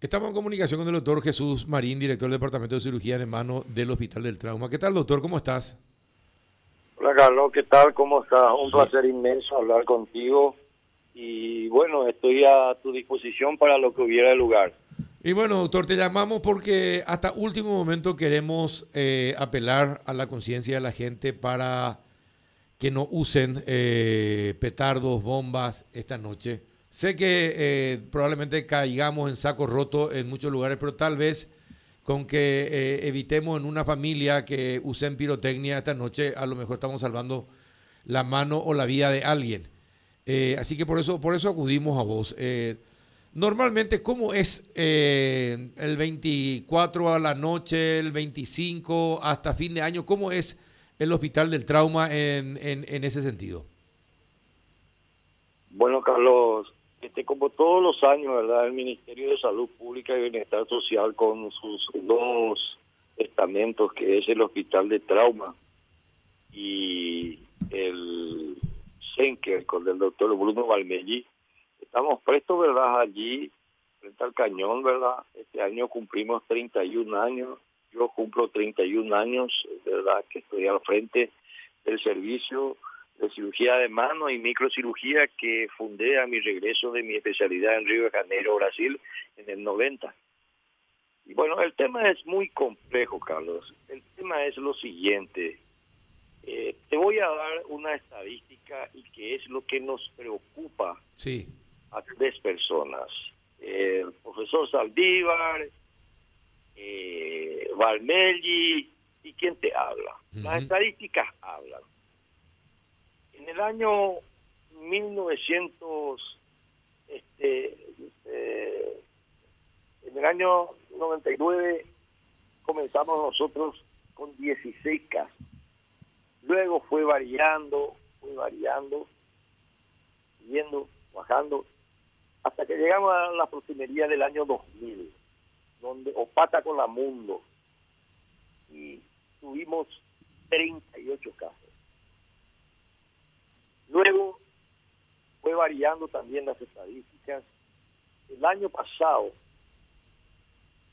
Estamos en comunicación con el doctor Jesús Marín, director del Departamento de Cirugía de Mano del Hospital del Trauma. ¿Qué tal, doctor? ¿Cómo estás? Hola, Carlos. ¿Qué tal? ¿Cómo estás? Un placer inmenso hablar contigo. Y bueno, estoy a tu disposición para lo que hubiera lugar. Y bueno, doctor, te llamamos porque hasta último momento queremos eh, apelar a la conciencia de la gente para que no usen eh, petardos, bombas esta noche. Sé que eh, probablemente caigamos en saco roto en muchos lugares, pero tal vez con que evitemos en una familia que usen pirotecnia esta noche, a lo mejor estamos salvando la mano o la vida de alguien. así que por eso, por eso acudimos a vos. Normalmente, ¿cómo es eh, el 24 a la noche, el 25 hasta fin de año? ¿Cómo es el Hospital del Trauma en, en, ese sentido? Bueno, Carlos, este, como todos los años, ¿verdad? El Ministerio de Salud Pública y Bienestar Social con sus dos estamentos, que es el Hospital de Trauma y el CENCER con el doctor Bruno Valmelli, estamos prestos, ¿verdad? Allí, frente al cañón, ¿verdad? Este año cumplimos 31 años, yo cumplo 31 años, ¿verdad? Que estoy al frente del servicio de cirugía de mano y microcirugía que fundé a mi regreso de mi especialidad en Río de Janeiro, Brasil, en el 90. Y bueno, el tema es muy complejo, Carlos. El tema es lo siguiente. Eh, te voy a dar una estadística y que es lo que nos preocupa sí a tres personas. El profesor Saldívar, eh, Valmelli y quien te habla. Las estadísticas hablan. En el año 1900, este, eh, en el año 99 comenzamos nosotros con 16 casos. Luego fue variando, fue variando, yendo, bajando hasta que llegamos a la proximería del año 2000, donde Opata con la Mundo, y tuvimos 38 casos. Luego fue variando también las estadísticas. El año pasado,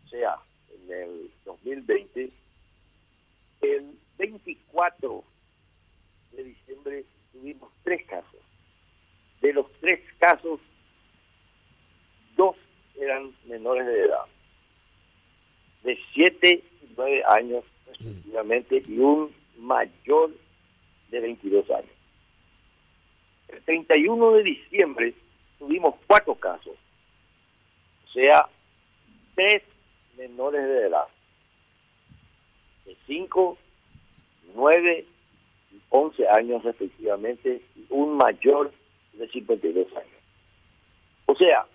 o sea, en el 2020, el 24 de diciembre tuvimos tres casos. De los tres casos, dos eran menores de edad, de 7 y 9 años respectivamente, y un mayor de 22 años. El 31 de diciembre tuvimos cuatro casos, o sea, tres menores de edad, de 5, 9 y 11 años respectivamente, y un mayor de 52 años. O sea,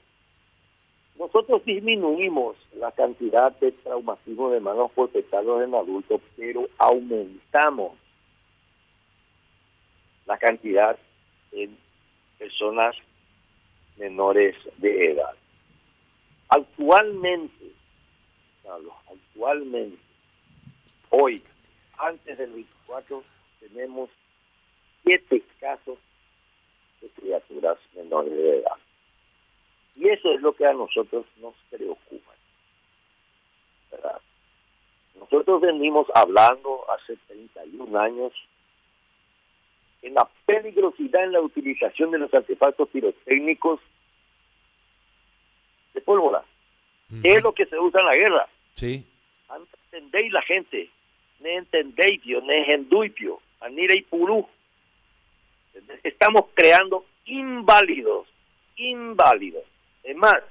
nosotros disminuimos la cantidad de traumatismo de manos por petardos en adultos, pero aumentamos la cantidad en personas menores de edad. Actualmente, Carlos, actualmente, hoy, antes del 24, tenemos siete casos de criaturas menores de edad. Y eso es lo que a nosotros nos preocupa. Nosotros venimos hablando hace 31 años en la peligrosidad en la utilización de los artefactos pirotécnicos de pólvora. ¿Qué es lo que se usa en la guerra? Sí. ¿Entendéis la gente? ¿Ne entendéis? ¿Ne enduipio? ¿Anira y purú? Estamos creando inválidos, inválidos es más,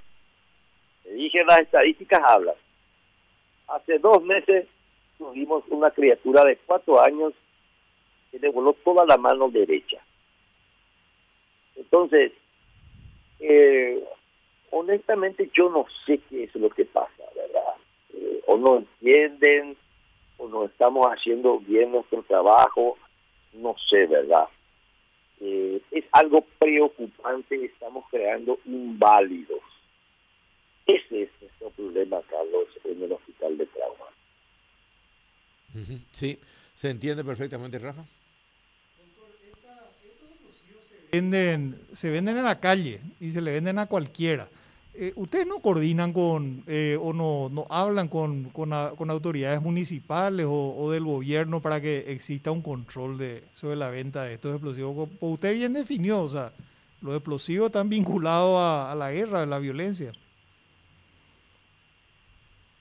le dije las estadísticas hablan. Hace dos meses tuvimos una criatura de cuatro años que le voló toda la mano derecha. Entonces, eh, honestamente yo no sé qué es lo que pasa, ¿verdad? Eh, o no entienden, o no estamos haciendo bien nuestro trabajo, no sé, ¿verdad? Eh, es algo preocupante, estamos creando inválidos. Ese es nuestro problema, Carlos, en el hospital de trauma. Sí, se entiende perfectamente, Rafa. Venden, se venden en la calle y se le venden a cualquiera. Eh, ¿Ustedes no coordinan con eh, o no, no hablan con, con, autoridades municipales o, del gobierno para que exista un control de, sobre la venta de estos explosivos? Pues usted bien definió, o sea, los explosivos están vinculados a, la guerra, a la violencia.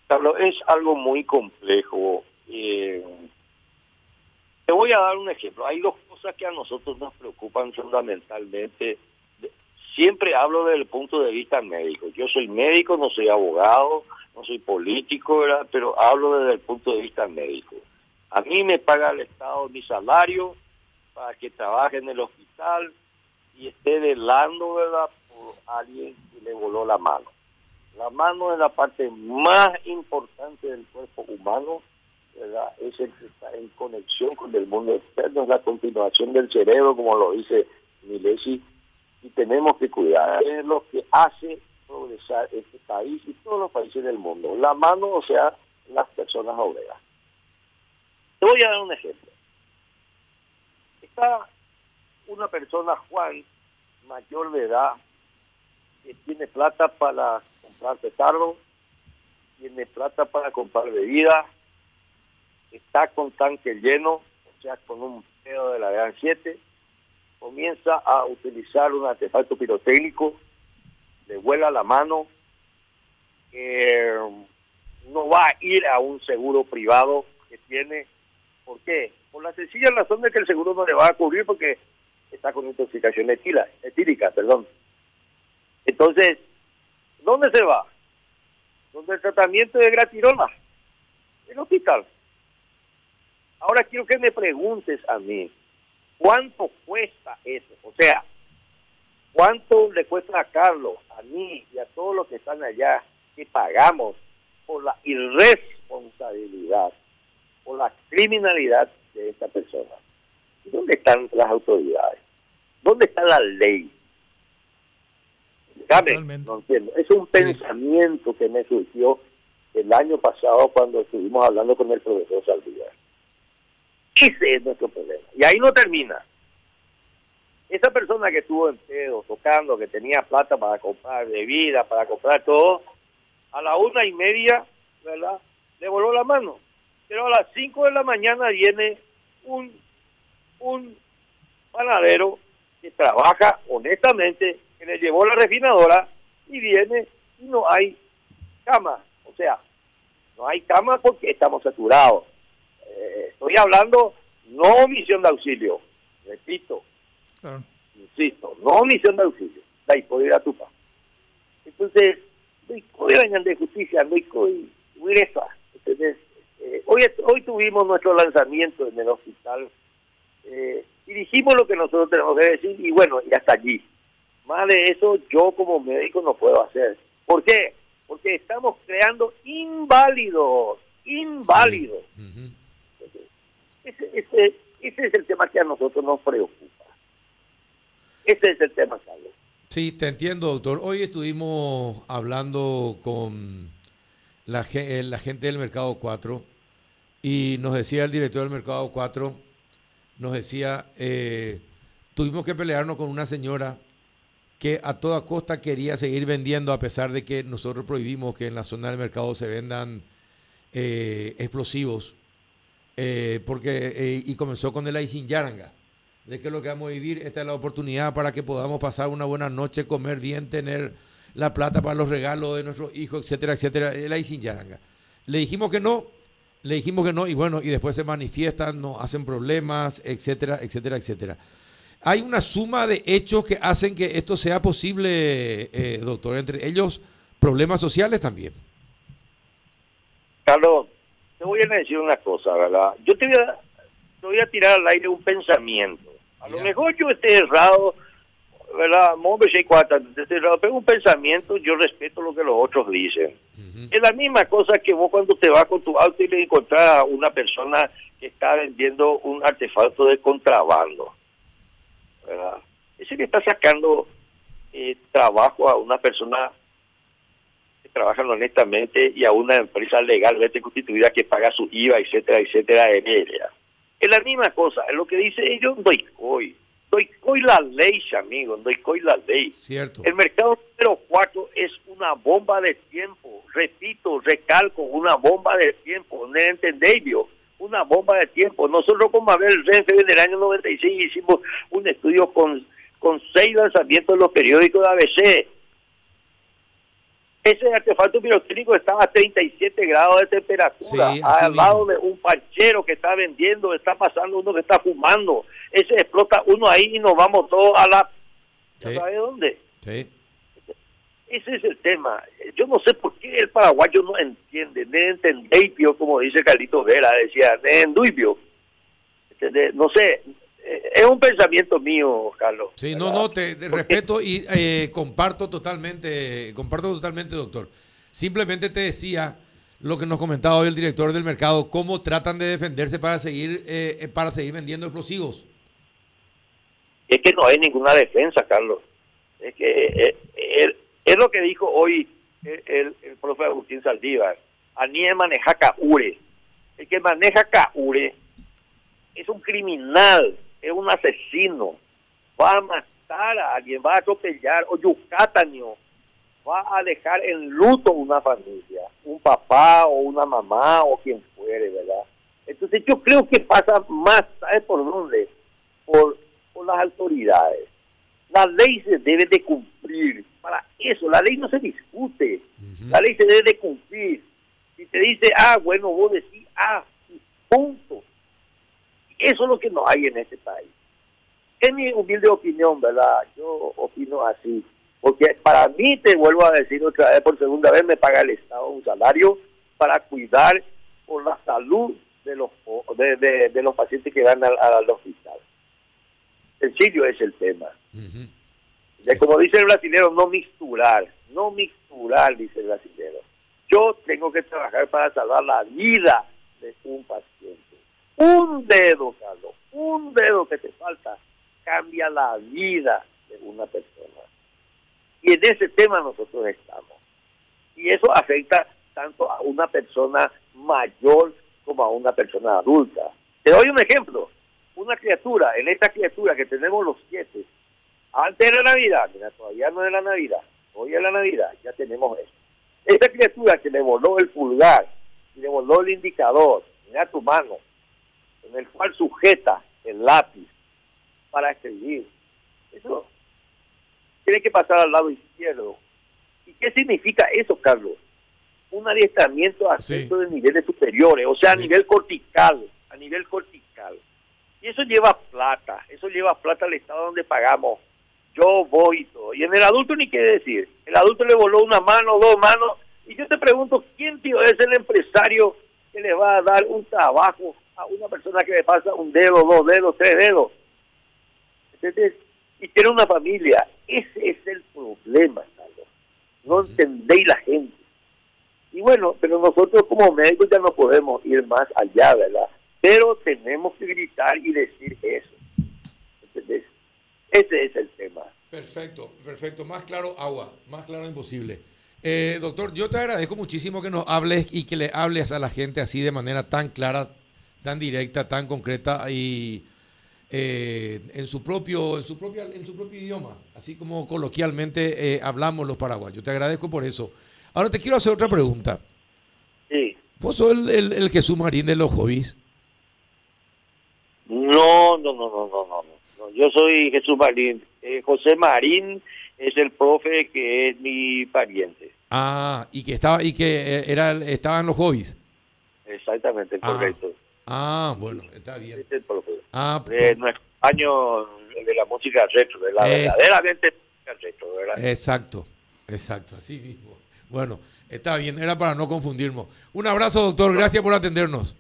Carlos, es algo muy complejo. Eh, te voy a dar un ejemplo. Hay dos cosas que a nosotros nos preocupan fundamentalmente siempre hablo desde el punto de vista médico. Yo soy médico, no soy abogado, no soy político, pero hablo desde el punto de vista médico. A mí me paga el Estado mi salario para que trabaje en el hospital y esté velando ¿verdad? por alguien que le voló la mano. La mano es la parte más importante del cuerpo humano, es el que está en conexión con el mundo externo, es la continuación del cerebro, como lo dice Milesi y tenemos que cuidar. Es lo que hace progresar este país y todos los países del mundo. La mano, o sea, las personas obreras. Te voy a dar un ejemplo. Está una persona, Juan, mayor de edad, que tiene plata para comprar petardo, tiene plata para comprar bebida, está con tanque lleno, o sea, con un pedo de la gran 7, comienza a utilizar un artefacto pirotécnico, le vuela la mano, no va a ir a un seguro privado que tiene. ¿Por qué? Por la sencilla razón de que el seguro no le va a cubrir porque está con intoxicación etila, etílica, perdón. Entonces, ¿dónde se va? Donde el tratamiento de gratirona, el hospital. Ahora quiero que me preguntes a mí, ¿Cuánto cuesta eso? O sea, ¿cuánto le cuesta a Carlos, a mí y a todos los que están allá que pagamos por la irresponsabilidad, por la criminalidad de esta persona? ¿Dónde están las autoridades? ¿Dónde está la ley? no entiendo. Es un pensamiento que me surgió el año pasado cuando estuvimos hablando con el profesor Saldívar. Ese es nuestro problema. Y ahí no termina. Esa persona que estuvo en pedo, tocando, que tenía plata para comprar bebida, para comprar todo, a la una y media, ¿verdad? Le voló la mano. Pero a las cinco de la mañana viene un, un panadero que trabaja honestamente, que le llevó la refinadora y viene y no hay cama. O sea, no hay cama porque estamos saturados. Eh, estoy hablando no misión de auxilio, repito, insisto, no misión de auxilio, la ir a tu Entonces, hoy vengan de justicia, hoy Entonces, eh, hoy, hoy tuvimos nuestro lanzamiento en el hospital eh, y dijimos lo que nosotros tenemos que decir y bueno, y hasta allí. Más de eso yo como médico no puedo hacer. ¿Por qué? Porque estamos creando inválidos, inválidos. Ese, ese, ese es el tema que a nosotros nos preocupa. Ese es el tema, Carlos. Sí, te entiendo, doctor. Hoy estuvimos hablando con la, eh, gente del Mercado 4 y nos decía el director del Mercado 4, nos decía, eh, tuvimos que pelearnos con una señora que a toda costa quería seguir vendiendo a pesar de que nosotros prohibimos que en la zona del mercado se vendan eh, explosivos eh, porque, eh, y comenzó con el Aisin Yaranga, de que lo que vamos a vivir, esta es la oportunidad para que podamos pasar una buena noche, comer bien, tener la plata para los regalos de nuestros hijos, etcétera, etcétera, el Aisin Yaranga. Le dijimos que no, le dijimos que no, y bueno, y después se manifiestan, nos hacen problemas, etcétera, etcétera, etcétera. Hay una suma de hechos que hacen que esto sea posible, eh, doctor, entre ellos problemas sociales también. Carlos, te voy a decir una cosa, ¿verdad? Yo te voy a, te voy a tirar al aire un pensamiento. A lo mejor yo esté errado, ¿verdad? pero un pensamiento, yo respeto lo que los otros dicen. Es la misma cosa que vos cuando te vas con tu auto y le encontrás a una persona que está vendiendo un artefacto de contrabando, ¿verdad? Ese que está sacando eh, trabajo a una persona trabajan honestamente y a una empresa legalmente constituida que paga su IVA, etcétera, etcétera, en ella. Es la misma cosa, es lo que dice ellos, doy hoy. doy la ley, amigo, doy la ley. Cierto. El mercado número 4 es una bomba de tiempo. Repito, recalco, una bomba de tiempo. ¿No entendéis, Una bomba de tiempo. Nosotros como Abel Renfe en el año 96 hicimos un estudio con, con seis lanzamientos en los periódicos de ABC ese artefacto pirotécnico estaba a 37 grados de temperatura, al lado de un panchero que está vendiendo, está pasando uno que está fumando. Ese explota uno ahí y nos vamos todos a la... ¿Sabe dónde? Sí. Ese es el tema. Yo no sé por qué el paraguayo no entiende, no entendéis, como dice Carlito Vera, decía, no No sé, es un pensamiento mío, Carlos. Sí, no, no, te, respeto y eh, comparto totalmente, comparto totalmente, doctor. Simplemente te decía lo que nos comentaba hoy el director del mercado, cómo tratan de defenderse para seguir, eh, eh, para seguir vendiendo explosivos. Es que no hay ninguna defensa, Carlos. Es que es lo que dijo hoy el, el, profe Agustín Saldívar. Anie maneja CAURE. El que maneja CAURE es un criminal es un asesino, va a matar a alguien, va a atropellar, o Yucataño, va a dejar en luto una familia, un papá o una mamá o quien fuere, ¿verdad? Entonces yo creo que pasa más, ¿sabes por dónde? Por, por las autoridades. La ley se debe de cumplir. Para eso, la ley no se discute. La ley se debe de cumplir. Si te dice, ah, bueno, vos decís, ah, punto. Eso es lo que no hay en este país. En mi humilde opinión, ¿verdad? Yo opino así. Porque para mí, te vuelvo a decir otra vez, por segunda vez, me paga el Estado un salario para cuidar por la salud de los de, los pacientes que van al, hospital. Sencillo es el tema. como dice el brasilero, no mixturar, no mixturar, dice el brasilero. Yo tengo que trabajar para salvar la vida de un paciente. Un dedo, Carlos, un dedo que te falta cambia la vida de una persona. Y en ese tema nosotros estamos. Y eso afecta tanto a una persona mayor como a una persona adulta. Te doy un ejemplo. Una criatura, en esta criatura que tenemos los siete, antes de la Navidad, mira, todavía no es la Navidad, hoy es la Navidad, ya tenemos eso. Esta criatura que le voló el pulgar, le voló el indicador, mira tu mano, en el cual sujeta el lápiz para escribir. Eso tiene que pasar al lado izquierdo. ¿Y qué significa eso, Carlos? Un adiestramiento a de niveles superiores, o sea, a nivel cortical, a nivel cortical. Y eso lleva plata, eso lleva plata al Estado donde pagamos. Yo voy y todo. Y en el adulto ni qué decir. El adulto le voló una mano, dos manos. Y yo te pregunto, ¿quién, tío, es el empresario que le va a dar un trabajo a una persona que le pasa un dedo, dos dedos, tres dedos. Y tiene una familia. Ese es el problema, Carlos. No entendéis la gente. Y bueno, pero nosotros como médicos ya no podemos ir más allá, ¿verdad? Pero tenemos que gritar y decir eso. ¿Entendés? Ese es el tema. Perfecto, perfecto. Más claro, agua. Más claro imposible. Eh, doctor, yo te agradezco muchísimo que nos hables y que le hables a la gente así de manera tan clara, tan directa, tan concreta y eh, en su propio en su propia en su propio idioma, así como coloquialmente eh, hablamos los paraguayos. Te agradezco por eso. Ahora te quiero hacer otra pregunta. Sí. ¿Vos sos el, el, Jesús Marín de los hobbies? No, no, no, no, no, no. Yo soy Jesús Marín. Eh, José Marín es el profe que es mi pariente. Ah, y que estaba y que era estaba en los hobbies. Exactamente, ah. correcto. Ah, bueno, está bien. Ah, de nuestro año de la música retro, de la verdaderamente música retro, ¿verdad? Exacto, exacto, así mismo. Bueno, está bien, era para no confundirnos. Un abrazo, doctor, gracias por atendernos.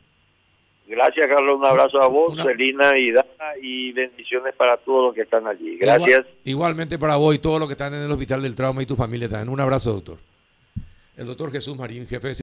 Gracias, Carlos. Un abrazo a vos, Celina y Dana, y bendiciones para todos los que están allí. Gracias. igualmente para vos y todos los que están en el Hospital del Trauma y tu familia también. Un abrazo, doctor. El doctor Jesús Marín, jefe de